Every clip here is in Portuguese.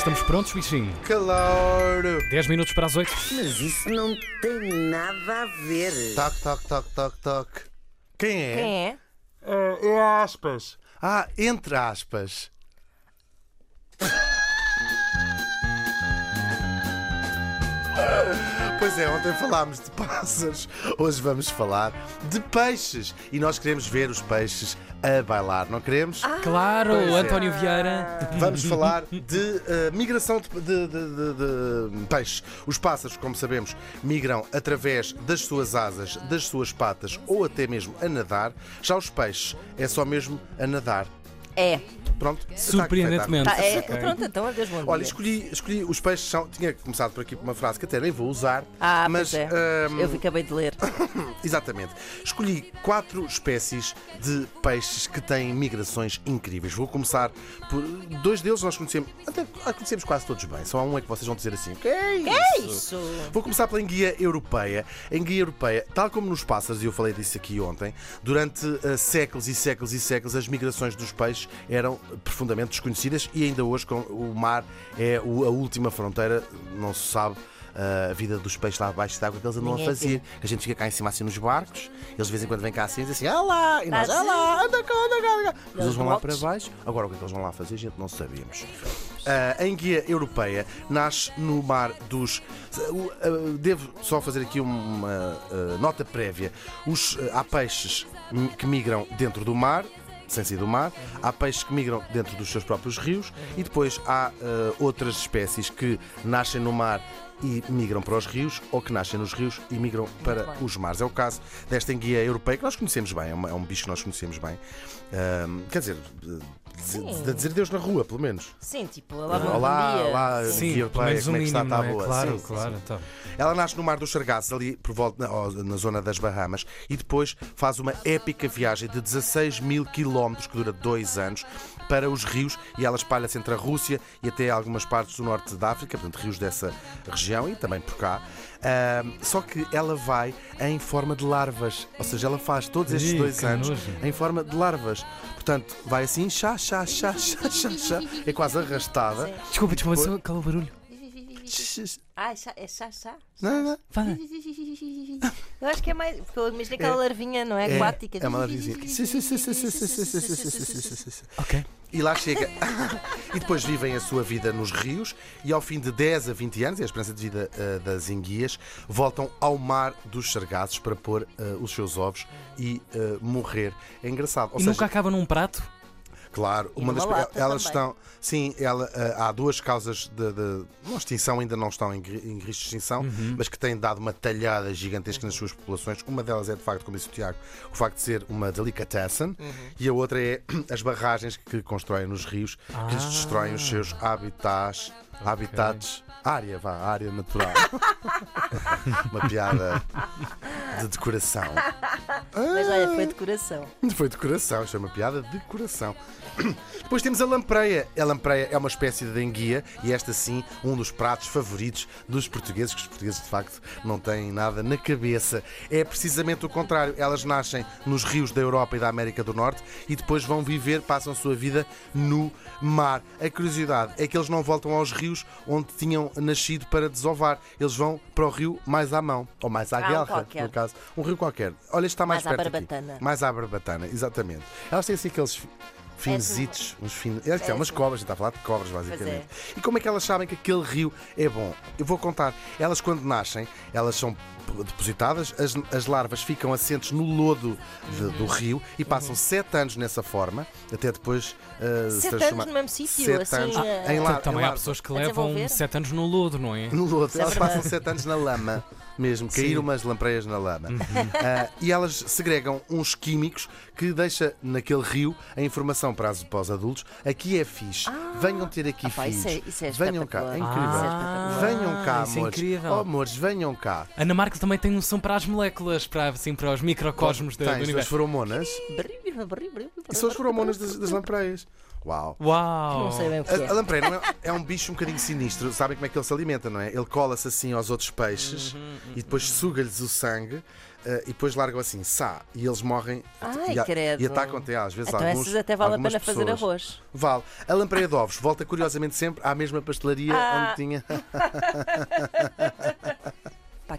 Estamos prontos, bichinho? Claro! 10 minutos para as 8. Mas isso não tem nada a ver. Toc, toc, toc, toc, toc. Quem é? Quem é? É, é aspas. Ah, entre aspas. É, ontem falámos de pássaros, hoje vamos falar de peixes. E nós queremos ver os peixes a bailar, não queremos? Claro, Pois é. António Vieira. Vamos falar de eh, migração de, de- de- de- de peixes. Os pássaros, como sabemos, migram através das suas asas, das suas patas ou até mesmo a nadar. Já os peixes é só mesmo a nadar. É. Pronto. está Surpreendentemente. Tá, é. Ok. Pronto, então adeus, bom dia. Olha, escolhi, escolhi os peixes são. Tinha começado por aqui por uma frase que até nem vou usar. Ah, mas pois é. ahm, Eu acabei de ler. Exatamente. Escolhi quatro espécies de peixes que têm migrações incríveis. Vou começar por dois deles nós conhecemos, até ah, conhecemos quase todos bem. Só há um é que vocês vão dizer assim. Que é isso? É isso. Vou começar pela enguia europeia. A enguia europeia, tal como nos pássaros, e eu falei disso aqui ontem, durante ah, séculos e séculos e séculos as migrações dos peixes eram profundamente desconhecidas e ainda hoje com o mar é a última fronteira, não se sabe ah, a vida dos peixes lá abaixo d'água que eles andam Ninguém a fazer. A gente fica cá em cima assim nos barcos, eles de vez em quando vêm cá assim e dizem assim, ah lá, e nós, Tá ah lá, anda cá, anda cá, anda cá. Mas eles vão lá para baixo. Agora o que é que eles vão lá fazer, gente, não sabemos. Ah, a enguia europeia nasce no mar dos. o- ah, devo só fazer aqui uma nota prévia. Os, há peixes que migram dentro do mar. Sem sair do mar, há peixes que migram dentro dos seus próprios rios e depois há ah, outras espécies que nascem no mar e migram para os rios ou que nascem nos rios e migram para os mares. É o caso desta enguia europeia que nós conhecemos bem, é, é um bicho que nós conhecemos bem. Ahm, quer dizer, de, de- dizer Deus na rua, pelo menos. Sim, tipo, olá, bom Olá, dia. olá, Sim. Sim, europeia, um como é que está? Está não é? boa? Claro, Sim, sim, claro. sim. então. Ela nasce no Mar dos Sargassos, ali por volta, na, na zona das Bahamas, e depois faz uma épica viagem de 16 mil quilómetros, que dura dois anos, para os rios, e ela espalha-se entre a Rússia e até algumas partes do norte da África, portanto, rios dessa região e também por cá. Ahm, só que ela vai em forma de larvas, ou seja, ela faz todos estes Ih, dois anos nojo. em forma de larvas. Portanto, vai assim, chá, chá, chá, chá, chá, chá, é quase arrastada. Desculpa, desculpa, só cala o barulho. Ah, é chá-chá? Não, não, Fala. Eu acho que é mais. Porque eu imaginei aquela larvinha, não é? Aquática. É uma larvinha. Sim, sim, sim. Ok. E lá chega. e depois vivem a sua vida nos rios e ao fim de 10 a 20 anos, é a esperança de vida uh, das enguias, voltam ao mar dos sargassos para pôr uh, os seus ovos e uh, morrer. É engraçado. Ou e seja... nunca acaba num prato? Claro, uma das elas também. estão, sim, ela, ah, há duas causas de, de extinção ainda não estão em, em risco de extinção, Uhum. mas que têm dado uma talhada gigantesca nas suas populações. Uma delas é de facto, como disse o Tiago, o facto de ser uma delicatessen Uhum. e a outra é as barragens que constroem nos rios, que lhes destroem os seus habitats, habitats, área, vá, área natural. uma piada de decoração. Mas olha, foi de coração. Foi de coração, isto é uma piada de coração. Depois temos a lampreia. A lampreia é uma espécie de enguia e esta sim, um dos pratos favoritos dos portugueses, que os portugueses de facto não têm nada na cabeça. É precisamente o contrário. Elas nascem nos rios da Europa e da América do Norte e depois vão viver, passam a sua vida no mar. A curiosidade é que eles não voltam aos rios onde tinham nascido para desovar. Eles vão para o rio mais à mão, ou mais à Ah, guerra, qualquer. no caso. Um rio qualquer. Olha, está mais, Mais à perto aqui. barbatana. Mais à barbatana, exatamente. Elas têm assim aqueles fi- finesitos, uns finos. Elas têm É umas cobras, a gente está a falar de cobras, basicamente. Pois E como é que elas sabem que aquele rio é bom? Eu vou contar. Elas, quando nascem, elas são depositadas, as, as larvas ficam assentes no lodo de- do rio e passam sete anos nessa forma, até depois uh, se Sete transformar- anos no mesmo sítio, Sete assim, anos eh, em, la- em Também há larva. pessoas que levam. 7 anos no lodo, não é? No lodo. é Elas passam sete anos na lama. Mesmo, caíram umas lampreias na lama. Uhum. Ah, e elas segregam uns químicos que deixa naquele rio a informação para, as- para os adultos. Aqui é fixe. Venham ter aqui Ah, pá, filhos. isso é- isso é venham cá. É incrível. Ah, venham cá, isso é amores. incrível. Oh, amores, venham cá. Ana Marques também tem um som para as moléculas, para, assim, para os microcosmos da- do Tens as universo. feromonas. E são as feromonas das, das lampreias. Uau! Uau! Não sei bem o que A, é. a lampreia não é, é um bicho um bocadinho sinistro. Sabem como é que ele se alimenta, não é? Ele cola-se assim aos outros peixes Uhum, e depois suga-lhes o sangue e depois largam assim, sá, e eles morrem Ai, e, credo. e atacam até às vezes Então alguns, essas até vale a pena fazer pessoas. arroz. Vale. A lampreia de ovos volta curiosamente sempre à mesma pastelaria Ah. onde tinha.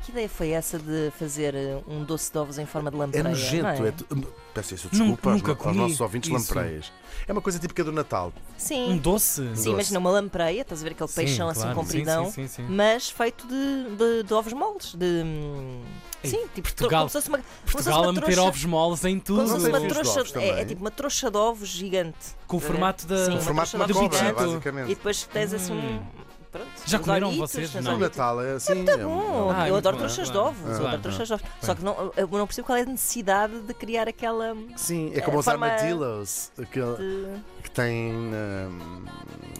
Que ideia foi essa de fazer eh, um doce de ovos em forma de É lampreia? nojento. não É é? Peço isso, Nunca- desculpa aos, nunca aos comi nossos ouvintes isso. lampreias. É uma coisa típica do Natal. Sim. Um doce? Sim, doce. imagina uma lampreia, estás a ver aquele Sim, peixão assim claro. compridão, Sim, sim, sim, sim. mas feito de, de, de ovos moles. De, hum, Ei, sim, tipo Portugal- como se fosse uma, Portugal a uma meter trouxa, ovos moles em tudo. como se uma trouxa, é, é tipo uma trouxa de ovos gigante. Com o formato da. Sim, O uma formato de de cobra, gigante. E basicamente. depois tens assim um. Hum. Pronto, Já comeram olhitos, vocês? Não. Olhitos. Natal é assim. Tá é- bom, Ah, eu muito adoro trouxas de ovos. Ah. Eu adoro Claro, trouxas de ovos. bem. Só que não, eu não percebo qual é a necessidade de criar aquela. Sim, é como É, os armadillos que, de- que tem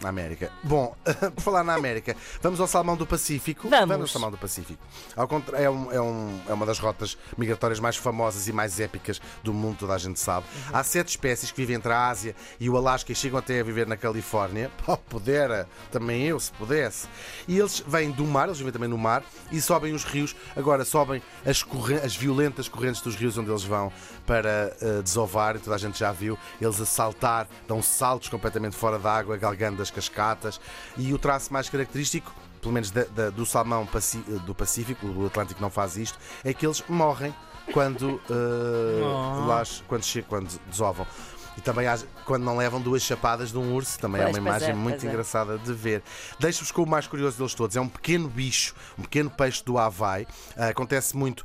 na, América. Bom, por falar na América, vamos ao Salmão do Pacífico. Vamos. ao Salmão do Pacífico. Ao contra- é, um- é um- é uma das rotas migratórias mais famosas e mais épicas do mundo, toda a gente sabe. Uhum. Há sete espécies que vivem entre a Ásia e o Alasca e chegam até a viver na Califórnia. Pô, pudera, também eu, se pudesse. E eles vêm do mar, eles vivem também no mar e sobem os rios. Agora sobem as, corren- as violentas correntes dos rios onde eles vão para eh, desovar, e toda a gente já viu, eles a saltar, dão saltos completamente fora da água, galgando as cascatas. E o traço mais característico, pelo menos da- da- do salmão do Pacífico, o Atlântico não faz isto, é que eles morrem quando, eh, Oh. lá, quando, quando desovam. E também há- quando não levam duas chapadas de um urso, também é Pois, uma pois imagem é, muito é. engraçada de ver. Deixo-vos com o mais curioso deles todos: é um pequeno bicho, um pequeno peixe do Havaí. Ah, acontece muito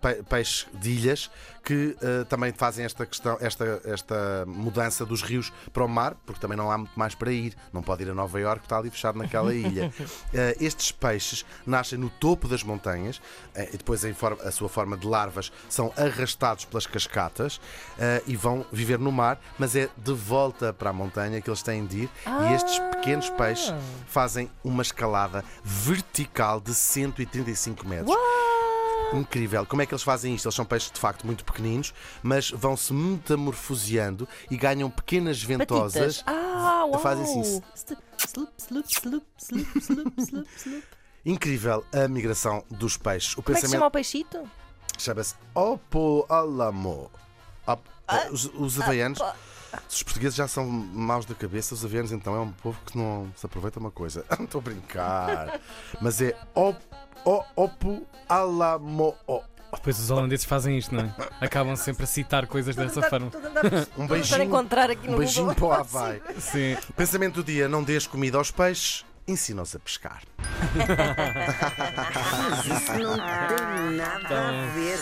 pe- peixe de ilhas que ah, também fazem esta questão, esta, esta mudança dos rios para o mar, porque também não há muito mais para ir. Não pode ir a Nova Iorque, está ali fechado naquela ilha. Ah, estes peixes nascem no topo das montanhas ah, e depois em forma- a sua forma de larvas são arrastados pelas cascatas ah, e vão viver no mar, mas é de volta para a montanha que eles têm de ir. E estes pequenos peixes fazem uma escalada vertical de 135 metros. Incrível. Como é que eles fazem isto? Eles são peixes de facto muito pequeninos, mas vão se metamorfoseando e ganham pequenas ventosas. Patitas. Ah, uau. Fazem assim. Slup, slup, slup, slup, slup, slup, slup, slup. Incrível a migração dos peixes. O Como é que se chama pensamento o peixito? chama-se Opo Alamo. Op- Ah, os, os havaianos, se os portugueses já são maus da cabeça, os havaianos então é um povo que não se aproveita uma coisa. Estou a brincar. Mas é Op- O- Opo Alamo. Depois os holandeses fazem isto, não é? Acabam sempre a citar coisas dessa forma. Um beijinho, encontrar aqui no um beijinho para o Havaí. Sim. Pensamento do dia: não dês comida aos peixes, ensina-os a pescar. Isso não tem nada a ver.